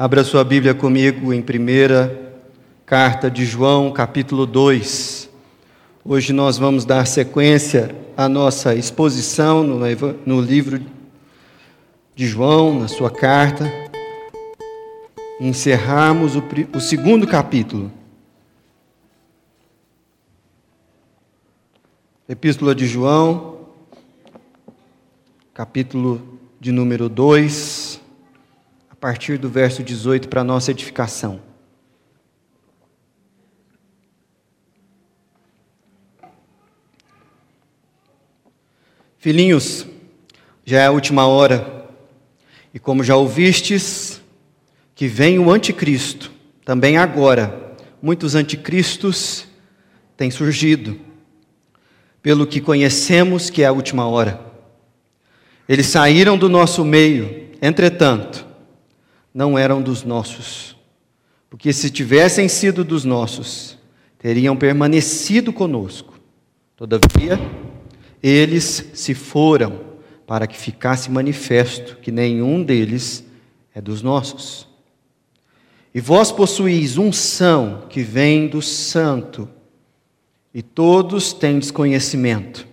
Abra sua Bíblia comigo em primeira carta de João, capítulo 2. Hoje nós vamos dar sequência à nossa exposição no, livro de João, na sua carta, e encerrarmos o, o segundo capítulo. Epístola de João, capítulo de número 2 partir do verso 18 para nossa edificação. Filhinhos, já é a última hora, e como já ouvistes, que vem o anticristo, também agora, muitos anticristos têm surgido, pelo que conhecemos que é a última hora. Eles saíram do nosso meio, entretanto, não eram dos nossos. Porque se tivessem sido dos nossos, teriam permanecido conosco. Todavia, eles se foram para que ficasse manifesto que nenhum deles é dos nossos. E vós possuís unção que vem do Santo, e todos têm desconhecimento.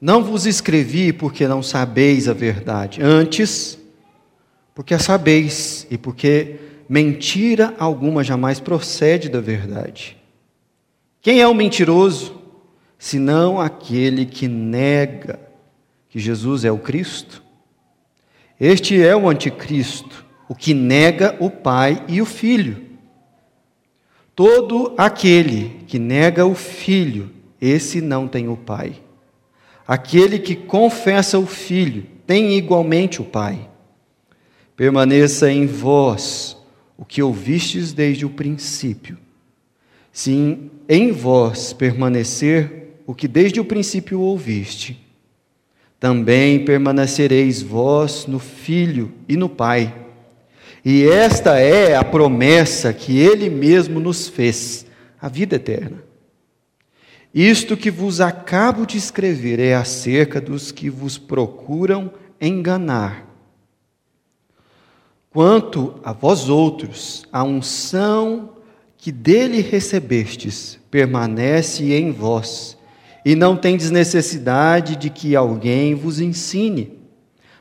Não vos escrevi porque não sabeis a verdade, antes porque a sabeis e porque mentira alguma jamais procede da verdade. Quem é o mentiroso, senão aquele que nega que Jesus é o Cristo? Este é o anticristo, o que nega o Pai e o Filho. Todo aquele que nega o Filho, esse não tem o Pai. Aquele que confessa o Filho, tem igualmente o Pai permaneça em vós o que ouvistes desde o princípio. Se em vós permanecer o que desde o princípio ouviste, também permanecereis vós no Filho e no Pai. E esta é a promessa que Ele mesmo nos fez, a vida eterna. Isto que vos acabo de escrever é acerca dos que vos procuram enganar. Quanto a vós outros, a unção que dele recebestes permanece em vós, e não tendes necessidade de que alguém vos ensine.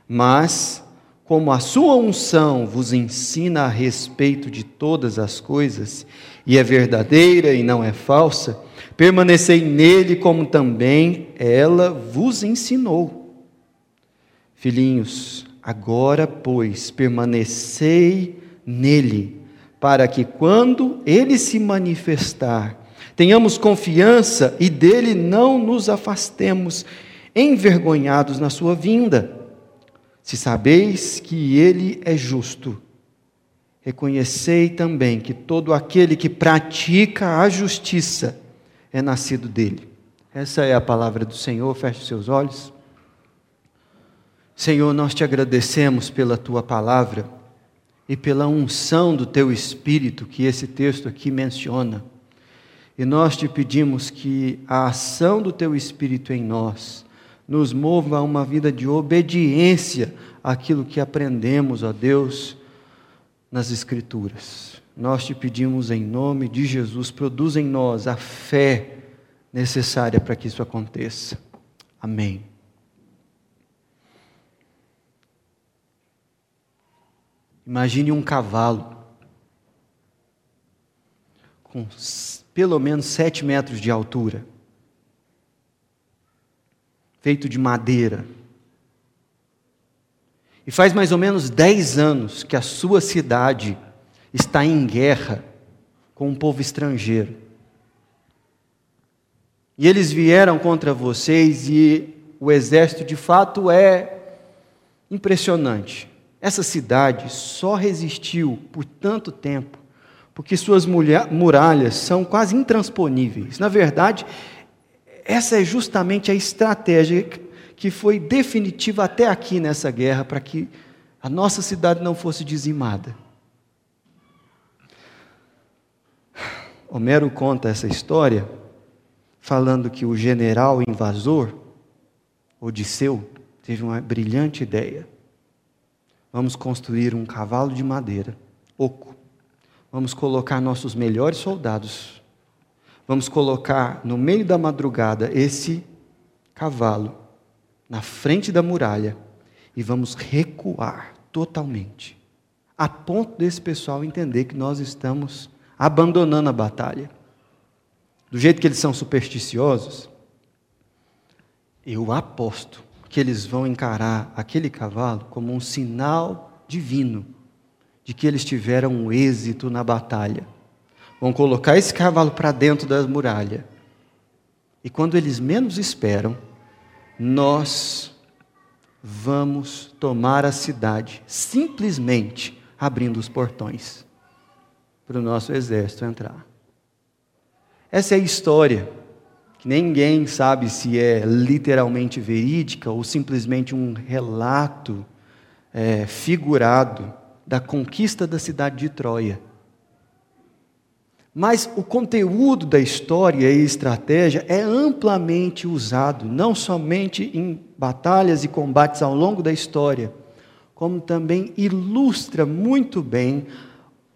Mas, como a sua unção vos ensina a respeito de todas as coisas, e é verdadeira e não é falsa, permanecei nele como também ela vos ensinou. Filhinhos, Agora, pois, permanecei nele, para que quando ele se manifestar, tenhamos confiança e dele não nos afastemos, envergonhados na sua vinda. Se sabeis que ele é justo, reconhecei também que todo aquele que pratica a justiça é nascido dele. Essa é a palavra do Senhor, feche seus olhos. Senhor, nós te agradecemos pela tua palavra e pela unção do teu espírito que esse texto aqui menciona. E nós te pedimos que a ação do teu espírito em nós nos mova a uma vida de obediência àquilo que aprendemos, ó Deus, nas Escrituras. Nós te pedimos em nome de Jesus, produza em nós a fé necessária para que isso aconteça. Amém. Imagine um cavalo com pelo menos sete metros de altura, feito de madeira. E faz mais ou menos dez anos que a sua cidade está em guerra com um povo estrangeiro. E eles vieram contra vocês e o exército de fato é impressionante. Essa cidade só resistiu por tanto tempo porque suas muralhas são quase intransponíveis. Na verdade, essa é justamente a estratégia que foi definitiva até aqui nessa guerra para que a nossa cidade não fosse dizimada. Homero conta essa história falando que o general invasor, Odisseu, teve uma brilhante ideia Vamos construir um cavalo de madeira, oco. Vamos colocar nossos melhores soldados. Vamos colocar no meio da madrugada esse cavalo na frente da muralha e vamos recuar totalmente, a ponto desse pessoal entender que nós estamos abandonando a batalha. Do jeito que eles são supersticiosos, eu aposto que eles vão encarar aquele cavalo como um sinal divino de que eles tiveram um êxito na batalha. Vão colocar esse cavalo para dentro da muralha. E quando eles menos esperam, nós vamos tomar a cidade, simplesmente abrindo os portões para o nosso exército entrar. Essa é a história, que ninguém sabe se é literalmente verídica ou simplesmente um relato é, figurado da conquista da cidade de Troia. Mas o conteúdo da história e estratégia é amplamente usado, não somente em batalhas e combates ao longo da história, como também ilustra muito bem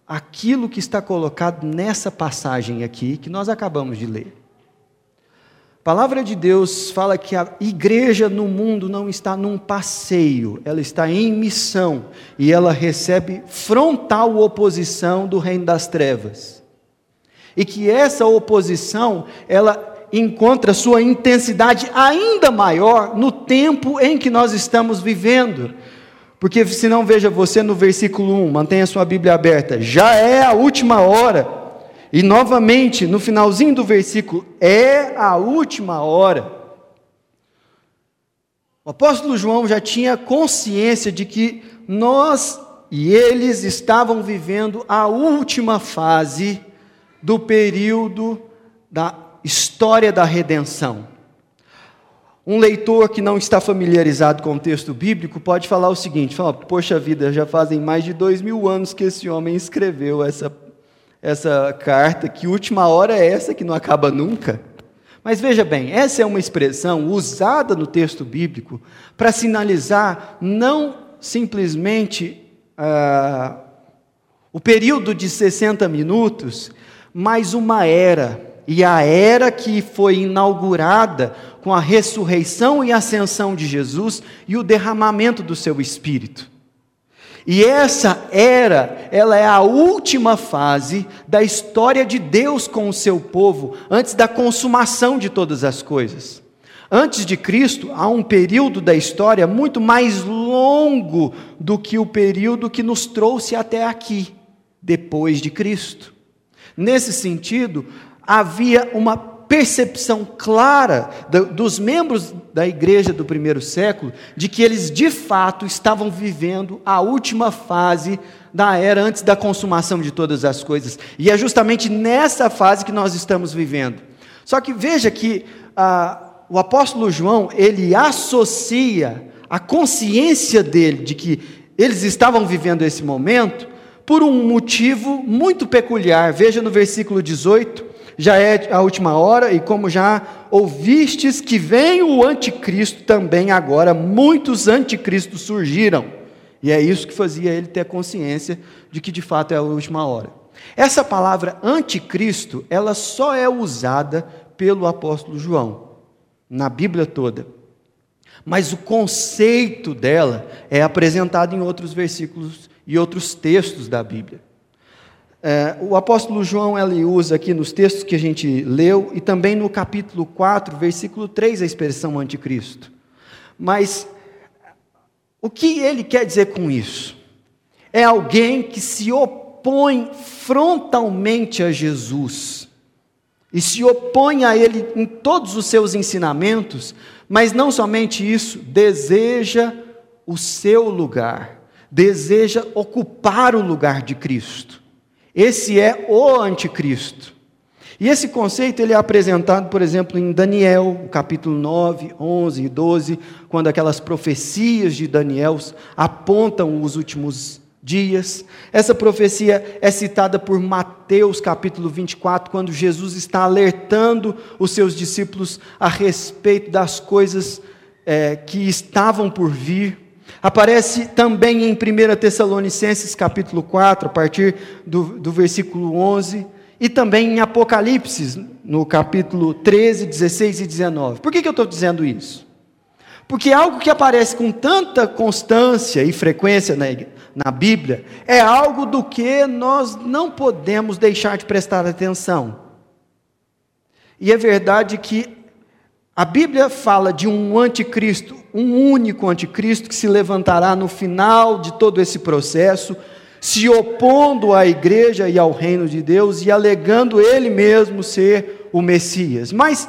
aquilo que está colocado nessa passagem aqui que nós acabamos de ler. A palavra de Deus fala que a igreja no mundo não está num passeio, ela está em missão e ela recebe frontal oposição do reino das trevas e que essa oposição ela encontra sua intensidade ainda maior no tempo em que nós estamos vivendo. Porque se não veja você no versículo 1, mantenha sua Bíblia aberta. Já é a última hora. E novamente, no finalzinho do versículo, é a última hora. O apóstolo João já tinha consciência de que nós e eles estavam vivendo a última fase do período da história da redenção. Um leitor que não está familiarizado com o texto bíblico pode falar o seguinte: fala, poxa vida, já fazem mais de dois mil anos que esse homem escreveu essa, essa carta, que última hora é essa que não acaba nunca? Mas veja bem, essa é uma expressão usada no texto bíblico para sinalizar não simplesmente ah, o período de 60 minutos mas uma era, e a era que foi inaugurada com a ressurreição e ascensão de Jesus e o derramamento do seu espírito. E essa era, ela é a última fase da história de Deus com o seu povo, antes da consumação de todas as coisas. Antes de Cristo, há um período da história muito mais longo do que o período que nos trouxe até aqui, depois de Cristo. Nesse sentido, havia uma percepção clara dos membros da igreja do primeiro século de que eles de fato estavam vivendo a última fase da era antes da consumação de todas as coisas. E é justamente nessa fase que nós estamos vivendo. Só que veja que ah, o apóstolo João ele associa a consciência dele de que eles estavam vivendo esse momento por um motivo muito peculiar. Veja no versículo 18: já é a última hora, e como já ouvistes que vem o anticristo, também agora muitos anticristos surgiram. E é isso que fazia ele ter consciência de que de fato é a última hora. Essa palavra anticristo, ela só é usada pelo apóstolo João, na Bíblia toda. Mas o conceito dela é apresentado em outros versículos e outros textos da Bíblia. É, o apóstolo João ele usa aqui nos textos que a gente leu e também no capítulo 4, versículo 3, a expressão anticristo. Mas o que ele quer dizer com isso? É alguém que se opõe frontalmente a Jesus e se opõe a ele em todos os seus ensinamentos, mas não somente isso, deseja o seu lugar deseja ocupar o lugar de Cristo. Esse é o anticristo. E esse conceito ele é apresentado, por exemplo, em Daniel, capítulo 9, 11 e 12, quando aquelas profecias de Daniel apontam os últimos dias. Essa profecia é citada por Mateus, capítulo 24, quando Jesus está alertando os seus discípulos a respeito das coisas é, que estavam por vir. Aparece também em 1 Tessalonicenses capítulo 4, a partir do, do versículo 11, e também em Apocalipse, no capítulo 13, 16 e 19. Por que, que eu estou dizendo isso? Porque algo que aparece com tanta constância e frequência na, na Bíblia é algo do que nós não podemos deixar de prestar atenção. E é verdade que a Bíblia fala de um anticristo, um único anticristo que se levantará no final de todo esse processo, se opondo à igreja e ao reino de Deus e alegando ele mesmo ser o Messias. Mas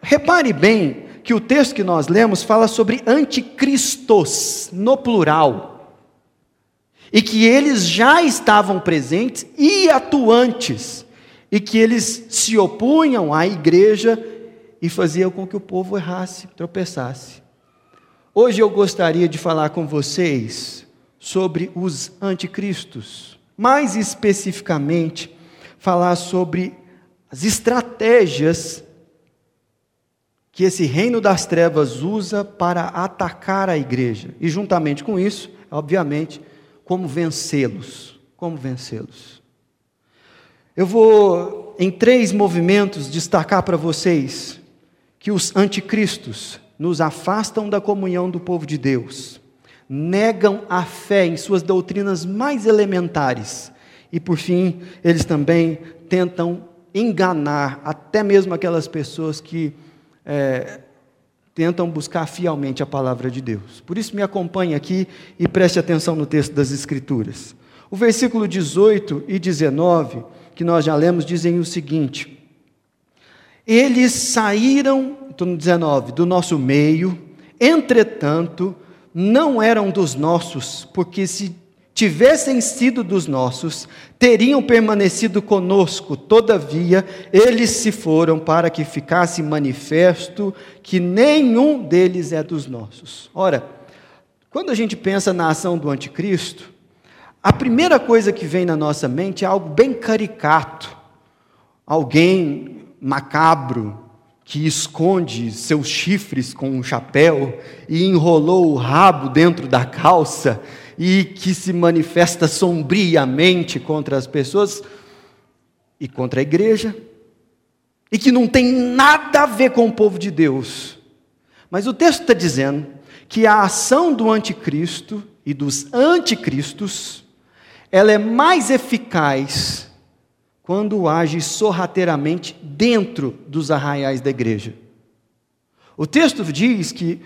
repare bem que o texto que nós lemos fala sobre anticristos, no plural, e que eles já estavam presentes e atuantes, e que eles se opunham à igreja e fazia com que o povo errasse, tropeçasse. Hoje eu gostaria de falar com vocês sobre os anticristos, mais especificamente, falar sobre as estratégias que esse reino das trevas usa para atacar a igreja. E juntamente com isso, obviamente, como vencê-los. Como vencê-los. Eu vou, em três movimentos, destacar para vocês que os anticristos nos afastam da comunhão do povo de Deus, negam a fé em suas doutrinas mais elementares e, por fim, eles também tentam enganar até mesmo aquelas pessoas que é, tentam buscar fielmente a palavra de Deus. Por isso, me acompanhe aqui e preste atenção no texto das Escrituras. O versículo 18 e 19, que nós já lemos, dizem o seguinte: eles saíram, estou no 19, do nosso meio, entretanto, não eram dos nossos, porque se tivessem sido dos nossos, teriam permanecido conosco, todavia, eles se foram para que ficasse manifesto que nenhum deles é dos nossos. Ora, quando a gente pensa na ação do anticristo, a primeira coisa que vem na nossa mente é algo bem caricato. Alguém macabro que esconde seus chifres com um chapéu e enrolou o rabo dentro da calça e que se manifesta sombriamente contra as pessoas e contra a igreja e que não tem nada a ver com o povo de Deus. Mas o texto está dizendo que a ação do anticristo e dos anticristos ela é mais eficaz quando age sorrateiramente dentro dos arraiais da igreja. O texto diz que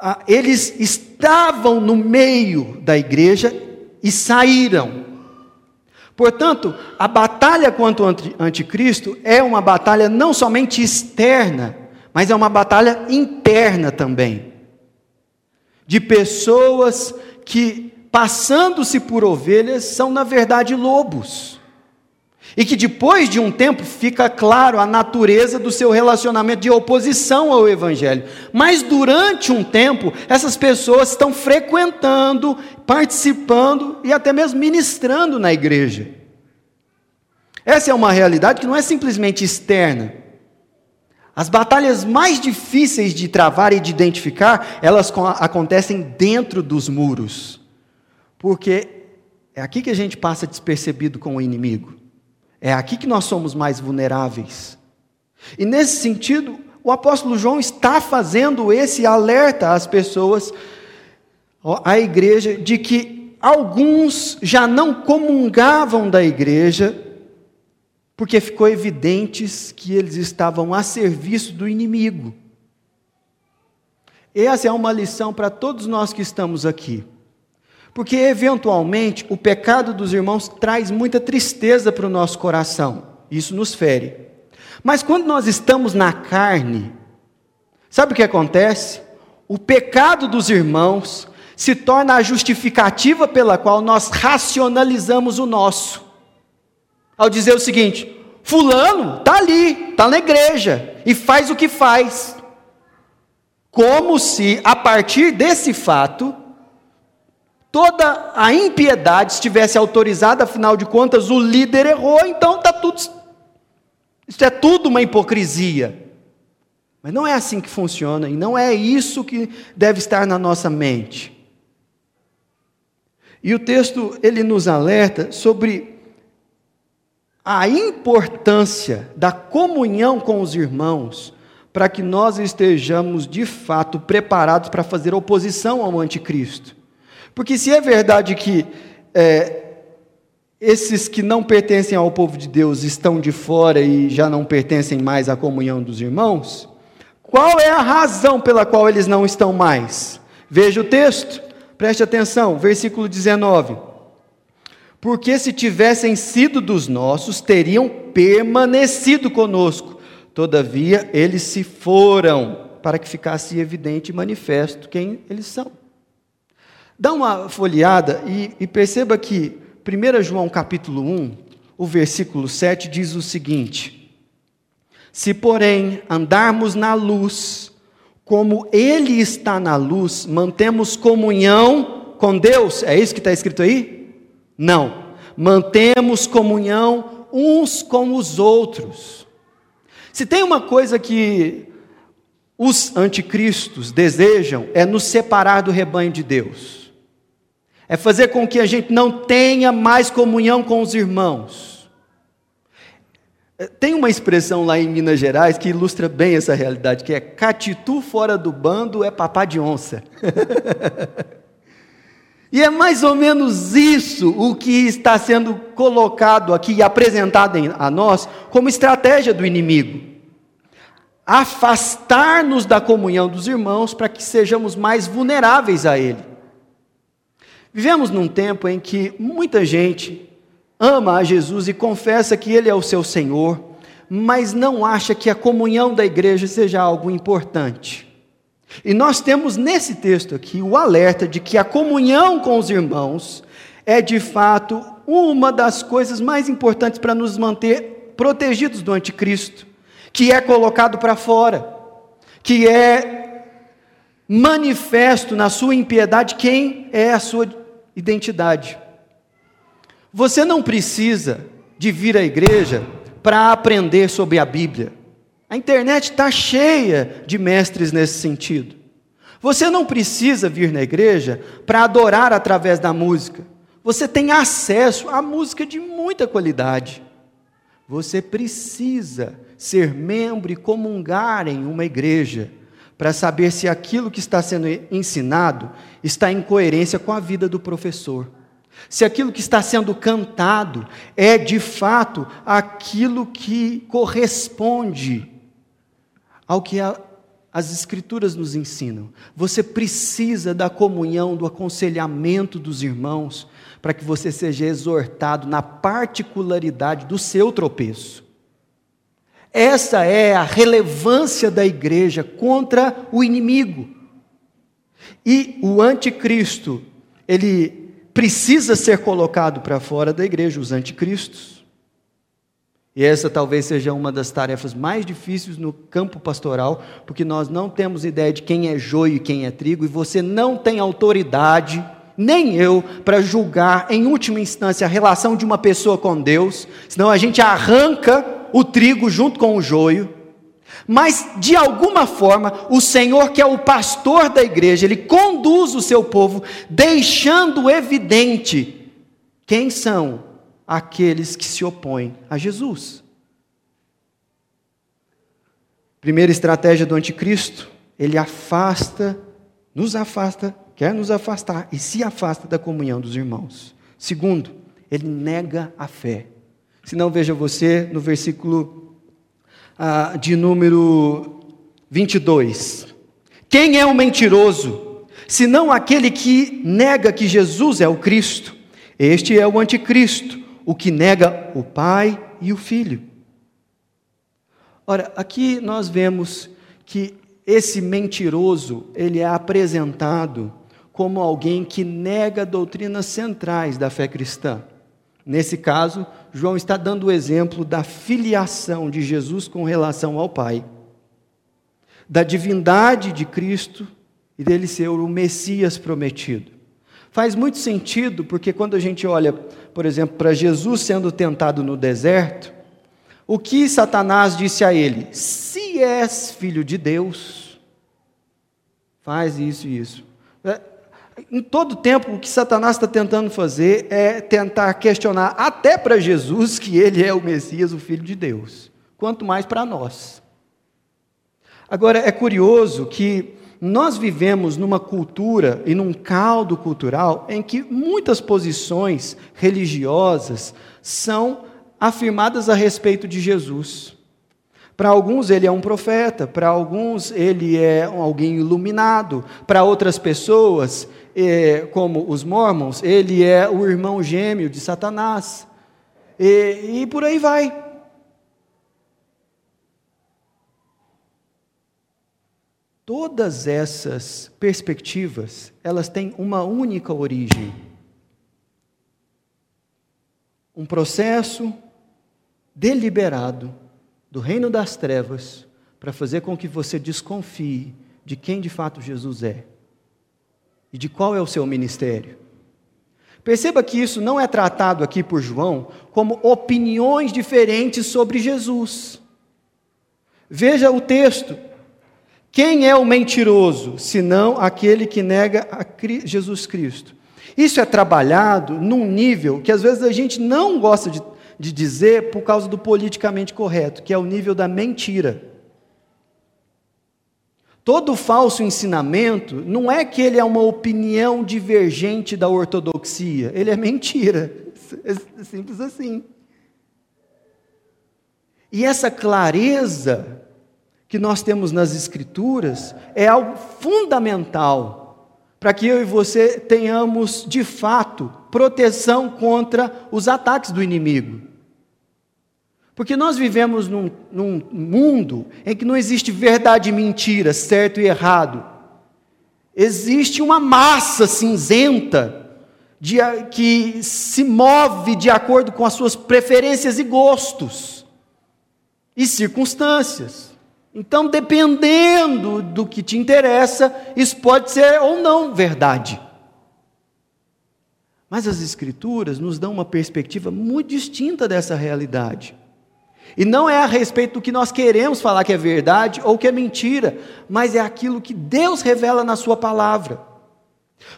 ah, eles estavam no meio da igreja e saíram. Portanto, a batalha contra o anticristo é uma batalha não somente externa, mas é uma batalha interna também. De pessoas que, passando-se por ovelhas, são na verdade lobos. E que depois de um tempo fica claro a natureza do seu relacionamento de oposição ao Evangelho. Mas durante um tempo, essas pessoas estão frequentando, participando e até mesmo ministrando na igreja. Essa é uma realidade que não é simplesmente externa. As batalhas mais difíceis de travar e de identificar, elas acontecem dentro dos muros. Porque é aqui que a gente passa despercebido com o inimigo. É aqui que nós somos mais vulneráveis. E nesse sentido, o apóstolo João está fazendo esse alerta às pessoas, à igreja, de que alguns já não comungavam da igreja, porque ficou evidentes que eles estavam a serviço do inimigo. Essa é uma lição para todos nós que estamos aqui. Porque, eventualmente, o pecado dos irmãos traz muita tristeza para o nosso coração. Isso nos fere. Mas quando nós estamos na carne, sabe o que acontece? O pecado dos irmãos se torna a justificativa pela qual nós racionalizamos o nosso. Ao dizer o seguinte: Fulano está ali, está na igreja e faz o que faz. Como se, a partir desse fato, toda a impiedade estivesse autorizada, afinal de contas, o líder errou, então está tudo. Isso é tudo uma hipocrisia. Mas não é assim que funciona, e não é isso que deve estar na nossa mente. E o texto ele nos alerta sobre a importância da comunhão com os irmãos para que nós estejamos de fato preparados para fazer oposição ao anticristo. Porque se é verdade que é, esses que não pertencem ao povo de Deus estão de fora e já não pertencem mais à comunhão dos irmãos, qual é a razão pela qual eles não estão mais? Veja o texto, preste atenção, versículo 19. Porque se tivessem sido dos nossos, teriam permanecido conosco. Todavia, eles se foram, para que ficasse evidente e manifesto quem eles são. Dá uma folheada e, e perceba que 1 João capítulo 1, o versículo 7 diz o seguinte: Se, porém, andarmos na luz, como Ele está na luz, mantemos comunhão com Deus. É isso que está escrito aí? Não. Mantemos comunhão uns com os outros. Se tem uma coisa que os anticristos desejam, é nos separar do rebanho de Deus é fazer com que a gente não tenha mais comunhão com os irmãos. É, tem uma expressão lá em Minas Gerais que ilustra bem essa realidade, que é catitu fora do bando é papá de onça. e é mais ou menos isso o que está sendo colocado aqui e apresentado a nós como estratégia do inimigo. Afastar-nos da comunhão dos irmãos para que sejamos mais vulneráveis a ele. Vivemos num tempo em que muita gente ama a Jesus e confessa que Ele é o seu Senhor, mas não acha que a comunhão da igreja seja algo importante. E nós temos nesse texto aqui o alerta de que a comunhão com os irmãos é de fato uma das coisas mais importantes para nos manter protegidos do anticristo, que é colocado para fora, que é manifesto na sua impiedade quem é a sua identidade. Você não precisa de vir à igreja para aprender sobre a Bíblia. A internet está cheia de mestres nesse sentido. Você não precisa vir na igreja para adorar através da música. Você tem acesso a música de muita qualidade. Você precisa ser membro e comungar em uma igreja para saber se aquilo que está sendo ensinado está em coerência com a vida do professor. Se aquilo que está sendo cantado é de fato aquilo que corresponde ao que a, as Escrituras nos ensinam. Você precisa da comunhão, do aconselhamento dos irmãos, para que você seja exortado na particularidade do seu tropeço. Essa é a relevância da igreja contra o inimigo. E o anticristo, ele precisa ser colocado para fora da igreja, os anticristos. E essa talvez seja uma das tarefas mais difíceis no campo pastoral, porque nós não temos ideia de quem é joio e quem é trigo, e você não tem autoridade, nem eu, para julgar em última instância a relação de uma pessoa com Deus, senão a gente arranca o trigo junto com o joio, mas de alguma forma o Senhor, que é o pastor da igreja, ele conduz o seu povo, deixando evidente quem são aqueles que se opõem a Jesus. Primeira estratégia do anticristo, ele afasta, nos afasta, quer nos afastar e se afasta da comunhão dos irmãos. Segundo, ele nega a fé. Se não, veja você no versículo ah, de número 22. Quem é o mentiroso? Senão aquele que nega que Jesus é o Cristo. Este é o anticristo, o que nega o Pai e o Filho. Ora, aqui nós vemos que esse mentiroso, ele é apresentado como alguém que nega doutrinas centrais da fé cristã. Nesse caso, João está dando o exemplo da filiação de Jesus com relação ao Pai, da divindade de Cristo e dele ser o Messias prometido. Faz muito sentido, porque quando a gente olha, por exemplo, para Jesus sendo tentado no deserto, o que Satanás disse a ele? Se és filho de Deus, faz isso e isso. Em todo tempo, o que Satanás está tentando fazer é tentar questionar até para Jesus que ele é o Messias, o Filho de Deus, quanto mais para nós. Agora, é curioso que nós vivemos numa cultura e num caldo cultural em que muitas posições religiosas são afirmadas a respeito de Jesus. Para alguns ele é um profeta, para alguns ele é alguém iluminado, para outras pessoas, como os mormons, ele é o irmão gêmeo de Satanás. E, e por aí vai. Todas essas perspectivas, elas têm uma única origem. Um processo deliberado do reino das trevas para fazer com que você desconfie de quem de fato Jesus é e de qual é o seu ministério. Perceba que isso não é tratado aqui por João como opiniões diferentes sobre Jesus. Veja o texto. Quem é o mentiroso, senão aquele que nega Jesus Cristo? Isso é trabalhado num nível que às vezes a gente não gosta de de dizer por causa do politicamente correto, que é o nível da mentira. Todo falso ensinamento não é que ele é uma opinião divergente da ortodoxia, ele é mentira. É simples assim. E essa clareza que nós temos nas Escrituras é algo fundamental para que eu e você tenhamos, de fato, proteção contra os ataques do inimigo. Porque nós vivemos num, num, mundo em que não existe verdade e mentira, certo e errado. Existe uma massa cinzenta de, que se move de acordo com as suas preferências e gostos e circunstâncias. Então, dependendo do que te interessa, isso pode ser ou não verdade. Mas as Escrituras nos dão uma perspectiva muito distinta dessa realidade. E não é a respeito do que nós queremos falar que é verdade ou que é mentira, mas é aquilo que Deus revela na Sua palavra.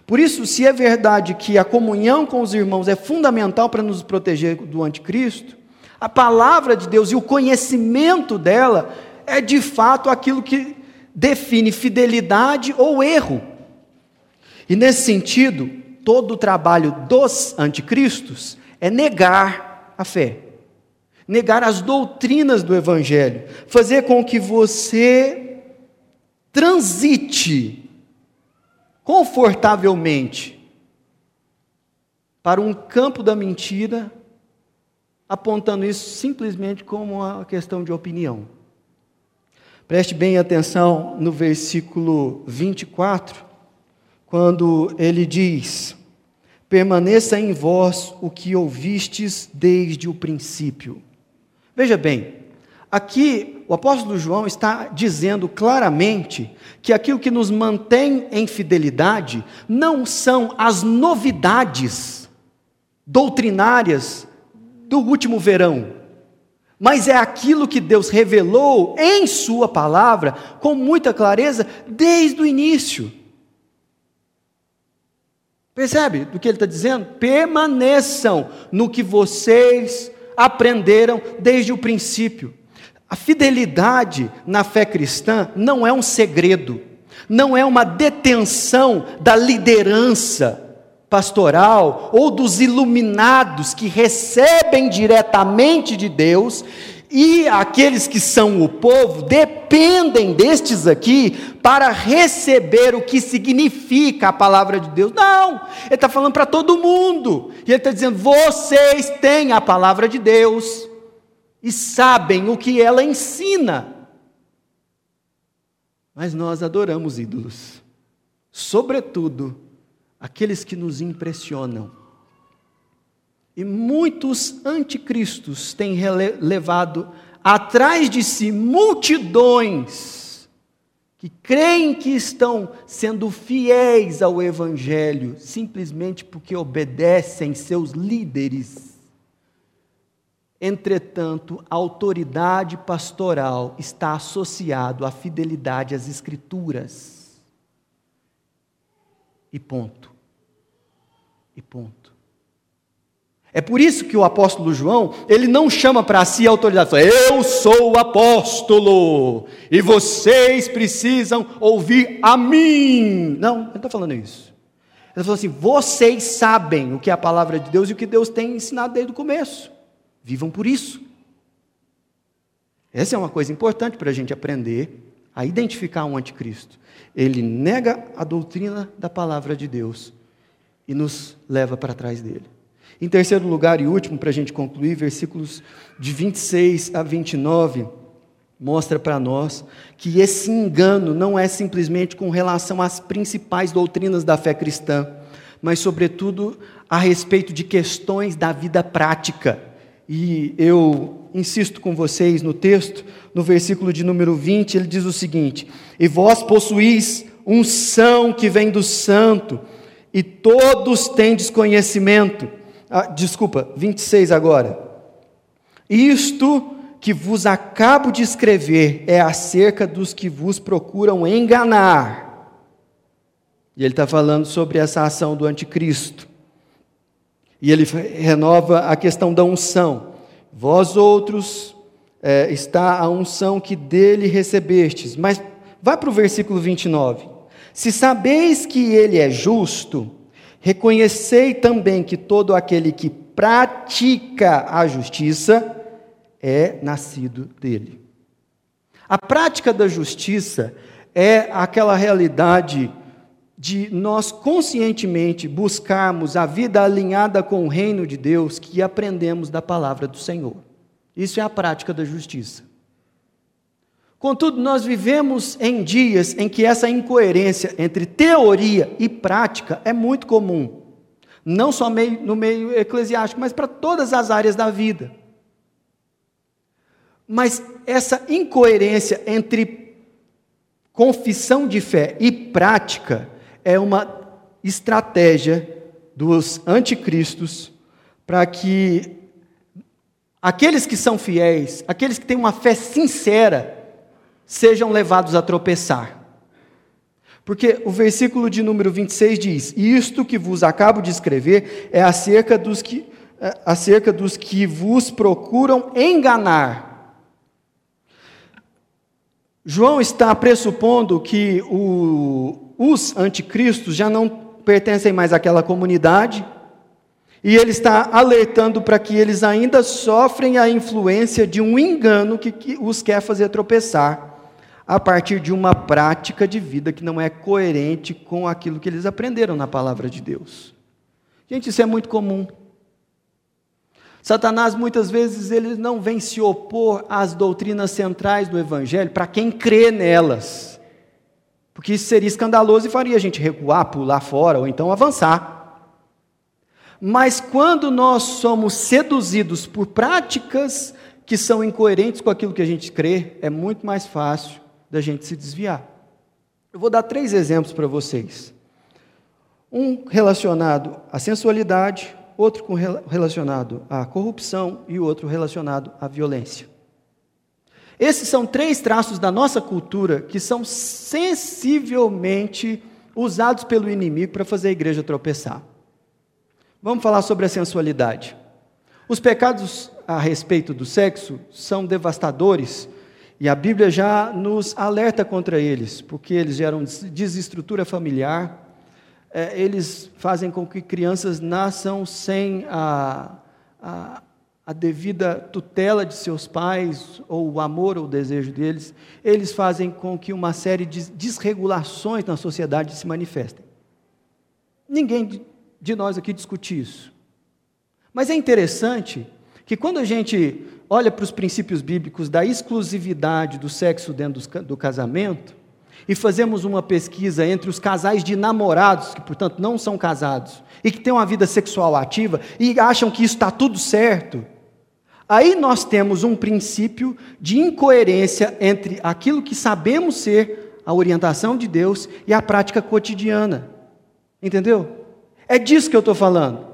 Por isso, se é verdade que a comunhão com os irmãos é fundamental para nos proteger do anticristo, a palavra de Deus e o conhecimento dela é de fato aquilo que define fidelidade ou erro. E nesse sentido, todo o trabalho dos anticristos é negar a fé negar as doutrinas do Evangelho, fazer com que você transite confortavelmente para um campo da mentira, apontando isso simplesmente como uma questão de opinião. Preste bem atenção no versículo 24, quando ele diz: Permaneça em vós o que ouvistes desde o princípio. Veja bem, aqui o apóstolo João está dizendo claramente que aquilo que nos mantém em fidelidade não são as novidades doutrinárias do último verão, mas é aquilo que Deus revelou em Sua palavra com muita clareza desde o início. Percebe do que ele está dizendo? Permaneçam no que vocês aprenderam desde o princípio. A fidelidade na fé cristã não é um segredo, não é uma detenção da liderança pastoral ou dos iluminados que recebem diretamente de Deus e aqueles que são o povo dependem destes aqui para receber o que significa a palavra de Deus. Não, ele está falando para todo mundo. E ele está dizendo: vocês têm a palavra de Deus e sabem o que ela ensina. Mas nós adoramos ídolos, sobretudo aqueles que nos impressionam e muitos anticristos têm levado atrás de si multidões que creem que estão sendo fiéis ao Evangelho, simplesmente porque obedecem seus líderes. Entretanto, a autoridade pastoral está associado à fidelidade às Escrituras. E ponto. E ponto. É por isso que o apóstolo João, ele não chama para si a autoridade, fala, eu sou o apóstolo, e vocês precisam ouvir a mim. Não, ele não está falando isso. Ele falou assim: vocês sabem o que é a palavra de Deus e o que Deus tem ensinado desde o começo. Vivam por isso. Essa é uma coisa importante para a gente aprender a identificar um anticristo. Ele nega a doutrina da palavra de Deus e nos leva para trás dele. Em terceiro lugar e último, para a gente concluir, versículos de 26 a 29 mostra para nós que esse engano não é simplesmente com relação às principais doutrinas da fé cristã, mas, sobretudo, a respeito de questões da vida prática. E eu insisto com vocês no texto, no versículo de número 20, ele diz o seguinte: E vós possuís unção que vem do santo, e todos tendes conhecimento ah, desculpa, 26 agora. Isto que vos acabo de escrever é acerca dos que vos procuram enganar. E ele está falando sobre essa ação do anticristo. E ele renova a questão da unção. Vós outros é, está a unção que dele recebestes. Mas vai para o versículo 29. Se sabeis que ele é justo, Reconhecei também que todo aquele que pratica a justiça é nascido dele. A prática da justiça é aquela realidade de nós conscientemente buscarmos a vida alinhada com o reino de Deus que aprendemos da palavra do Senhor. Isso é a prática da justiça. Contudo, nós vivemos em dias em que essa incoerência entre teoria e prática é muito comum. Não só no meio eclesiástico, mas para todas as áreas da vida. Mas essa incoerência entre confissão de fé e prática é uma estratégia dos anticristos para que aqueles que são fiéis, aqueles que têm uma fé sincera, sejam levados a tropeçar. Porque o versículo de número 26 diz: Isto que vos acabo de escrever é acerca dos que, é, acerca dos que vos procuram enganar. João está pressupondo que o, os anticristos já não pertencem mais àquela comunidade, e ele está alertando para que eles ainda sofrem a influência de um engano que, que os quer fazer tropeçar a partir de uma prática de vida que não é coerente com aquilo que eles aprenderam na palavra de Deus. Gente, isso é muito comum. Satanás muitas vezes ele não vem se opor às doutrinas centrais do evangelho para quem crê nelas. Porque isso seria escandaloso e faria a gente recuar, pular fora ou então avançar. Mas quando nós somos seduzidos por práticas que são incoerentes com aquilo que a gente crê, é muito mais fácil da gente se desviar. Eu vou dar três exemplos para vocês. Um relacionado à sensualidade, outro relacionado à corrupção e outro relacionado à violência. Esses são três traços da nossa cultura que são sensivelmente usados pelo inimigo para fazer a igreja tropeçar. Vamos falar sobre a sensualidade. Os pecados a respeito do sexo são devastadores e a Bíblia já nos alerta contra eles, porque eles geram desestrutura familiar, é, eles fazem com que crianças nasçam sem a, a, a devida tutela de seus pais, ou o amor ou o desejo deles, eles fazem com que uma série de desregulações na sociedade se manifestem. Ninguém de nós aqui discute isso. Mas é interessante que quando a gente olha para os princípios bíblicos da exclusividade do sexo dentro do casamento, e fazemos uma pesquisa entre os casais de namorados, que portanto não são casados, e que têm uma vida sexual ativa, e acham que isso está tudo certo, aí nós temos um princípio de incoerência entre aquilo que sabemos ser a orientação de Deus e a prática cotidiana. Entendeu? É disso que eu estou falando.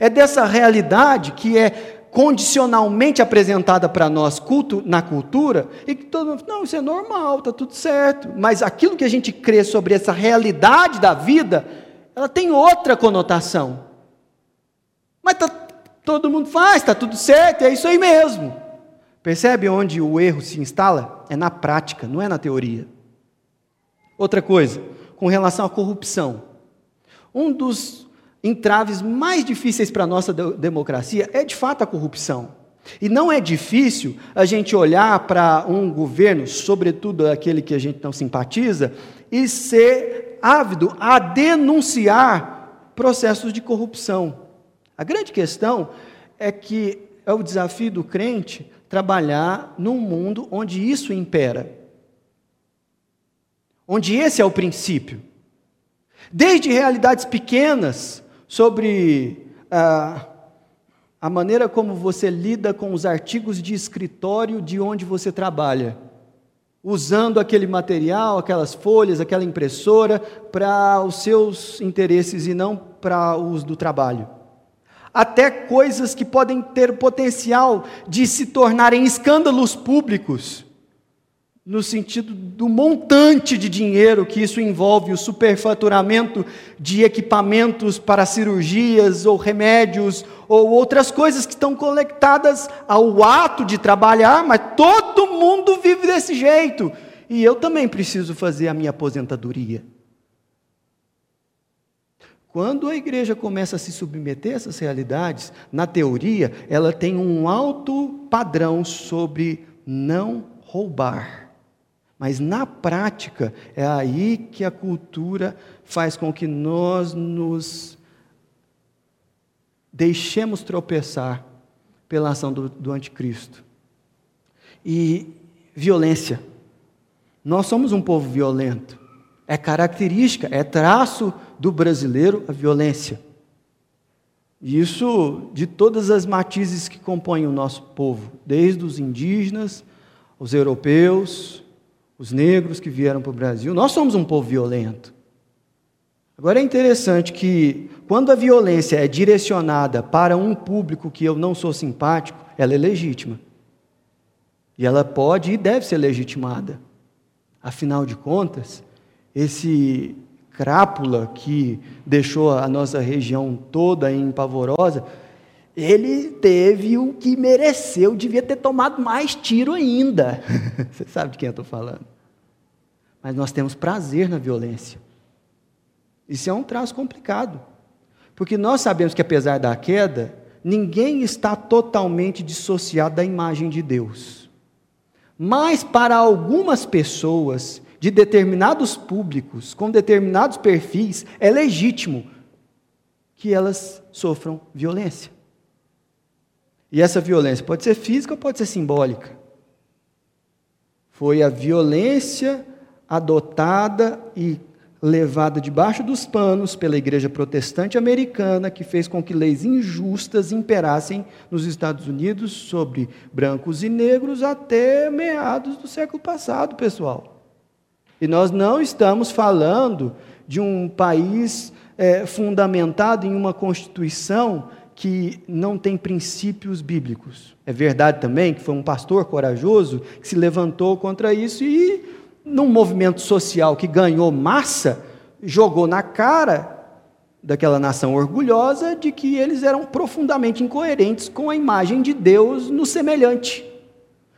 É dessa realidade que é condicionalmente apresentada para nós culto, na cultura, e que todo mundo, não, isso é normal, está tudo certo. Mas aquilo que a gente crê sobre essa realidade da vida, ela tem outra conotação. Mas tá, todo mundo faz, está tudo certo, é isso aí mesmo. Percebe onde o erro se instala? É na prática, não é na teoria. Outra coisa, com relação à corrupção. Um dos entraves mais difíceis para a nossa democracia é de fato a corrupção. E não é difícil a gente olhar para um governo, sobretudo aquele que a gente não simpatiza, e ser ávido a denunciar processos de corrupção. A grande questão é que é o desafio do crente trabalhar num mundo onde isso impera. Onde esse é o princípio. Desde realidades pequenas, sobre ah, a maneira como você lida com os artigos de escritório de onde você trabalha, usando aquele material, aquelas folhas, aquela impressora para os seus interesses e não para o uso do trabalho. Até coisas que podem ter potencial de se tornarem escândalos públicos no sentido do montante de dinheiro que isso envolve, o superfaturamento de equipamentos para cirurgias ou remédios ou outras coisas que estão conectadas ao ato de trabalhar, mas todo mundo vive desse jeito. E eu também preciso fazer a minha aposentadoria. Quando a igreja começa a se submeter a essas realidades, na teoria, ela tem um alto padrão sobre não roubar. Mas na prática, é aí que a cultura faz com que nós nos deixemos tropeçar pela ação do, do anticristo. E violência. Nós somos um povo violento. É característica, é traço do brasileiro a violência. Isso de todas as matizes que compõem o nosso povo, desde os indígenas, os europeus, os negros que vieram para o Brasil. Nós somos um povo violento. Agora é interessante que, quando a violência é direcionada para um público que eu não sou simpático, ela é legítima. E ela pode e deve ser legitimada. Afinal de contas, esse crápula que deixou a nossa região toda em pavorosa, ele teve o que mereceu, devia ter tomado mais tiro ainda. Você sabe de quem eu estou falando mas nós temos prazer na violência. Isso é um traço complicado, porque nós sabemos que apesar da queda, ninguém está totalmente dissociado da imagem de Deus. Mas para algumas pessoas, de determinados públicos, com determinados perfis, é legítimo que elas sofram violência. E essa violência pode ser física ou pode ser simbólica. Foi a violência adotada e levada debaixo dos panos pela igreja protestante americana, que fez com que leis injustas imperassem nos Estados Unidos sobre brancos e negros até meados do século passado, pessoal. E nós não estamos falando de um país é, fundamentado em uma constituição que não tem princípios bíblicos. É verdade também que foi um pastor corajoso que se levantou contra isso e num movimento social que ganhou massa, jogou na cara daquela nação orgulhosa de que eles eram profundamente incoerentes com a imagem de Deus no semelhante.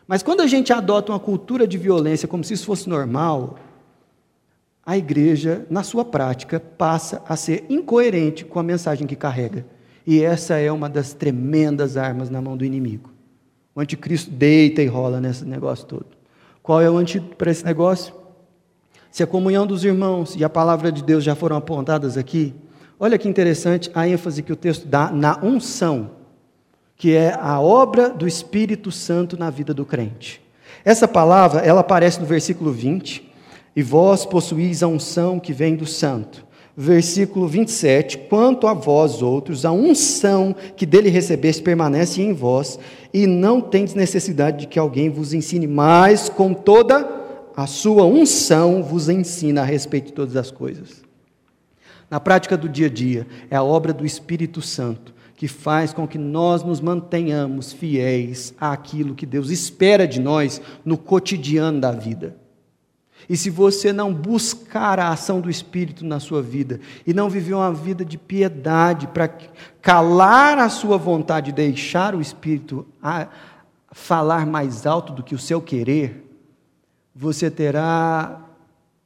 Mas quando a gente adota uma cultura de violência como se isso fosse normal, a igreja, na sua prática, passa a ser incoerente com a mensagem que carrega. E essa é uma das tremendas armas na mão do inimigo. O anticristo deita e rola nesse negócio todo. Qual é o antídoto para esse negócio? Se a comunhão dos irmãos e a palavra de Deus já foram apontadas aqui, olha que interessante a ênfase que o texto dá na unção, que é a obra do Espírito Santo na vida do crente. Essa palavra, ela aparece no versículo 20, e vós possuís a unção que vem do santo. Versículo 27, quanto a vós outros, a unção que dele recebeste permanece em vós, e não tendes necessidade de que alguém vos ensine, mas com toda a sua unção vos ensina a respeito de todas as coisas. Na prática do dia a dia, é a obra do Espírito Santo que faz com que nós nos mantenhamos fiéis àquilo que Deus espera de nós no cotidiano da vida. E se você não buscar a ação do Espírito na sua vida e não viver uma vida de piedade para calar a sua vontade deixar o Espírito falar mais alto do que o seu querer, você terá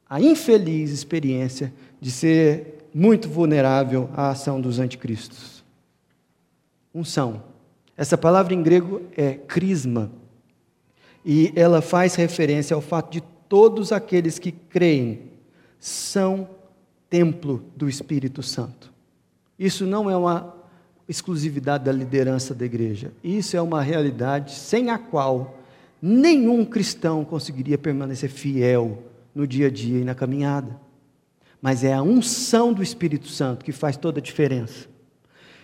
a infeliz experiência de ser muito vulnerável à ação dos anticristos. Unção. Essa palavra em grego é crisma. E ela faz referência ao fato de todos aqueles que creem são templo do Espírito Santo. Isso não é uma exclusividade da liderança da igreja. Isso é uma realidade sem a qual nenhum cristão conseguiria permanecer fiel no dia a dia e na caminhada. Mas é a unção do Espírito Santo que faz toda a diferença.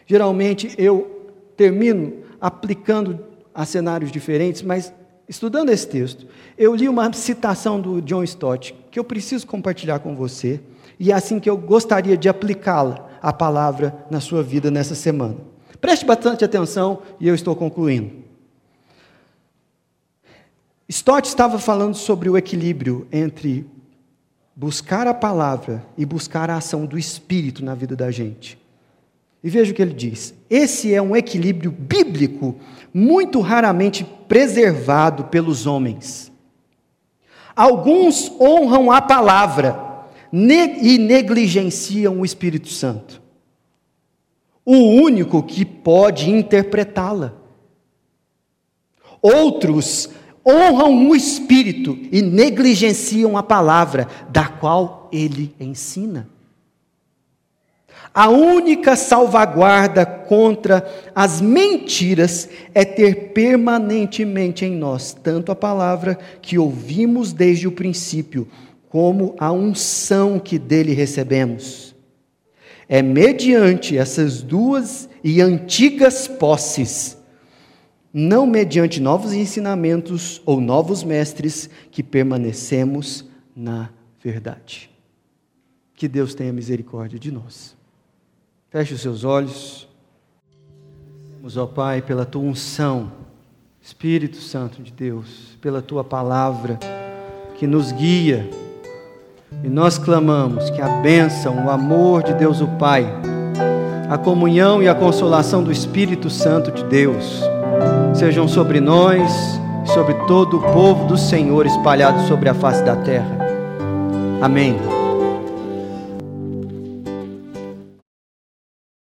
Geralmente eu termino aplicando a cenários diferentes, mas estudando esse texto, eu li uma citação do John Stott que eu preciso compartilhar com você, e é assim que eu gostaria de aplicá-la, a palavra, na sua vida nessa semana. Preste bastante atenção e eu estou concluindo. Stott estava falando sobre o equilíbrio entre buscar a palavra e buscar a ação do Espírito na vida da gente. E veja o que ele diz: esse é um equilíbrio bíblico muito raramente preservado pelos homens. Alguns honram a palavra e negligenciam o Espírito Santo, o único que pode interpretá-la. Outros honram o Espírito e negligenciam a palavra, da qual ele ensina. A única salvaguarda contra as mentiras é ter permanentemente em nós tanto a palavra que ouvimos desde o princípio, como a unção que dele recebemos. É mediante essas duas e antigas posses, não mediante novos ensinamentos ou novos mestres, que permanecemos na verdade. Que Deus tenha misericórdia de nós. Feche os seus olhos. Vamos, ó Pai, pela tua unção, Espírito Santo de Deus, pela tua palavra que nos guia. E nós clamamos que a bênção, o amor de Deus o Pai, a comunhão e a consolação do Espírito Santo de Deus sejam sobre nós, sobre todo o povo do Senhor espalhado sobre a face da terra. Amém.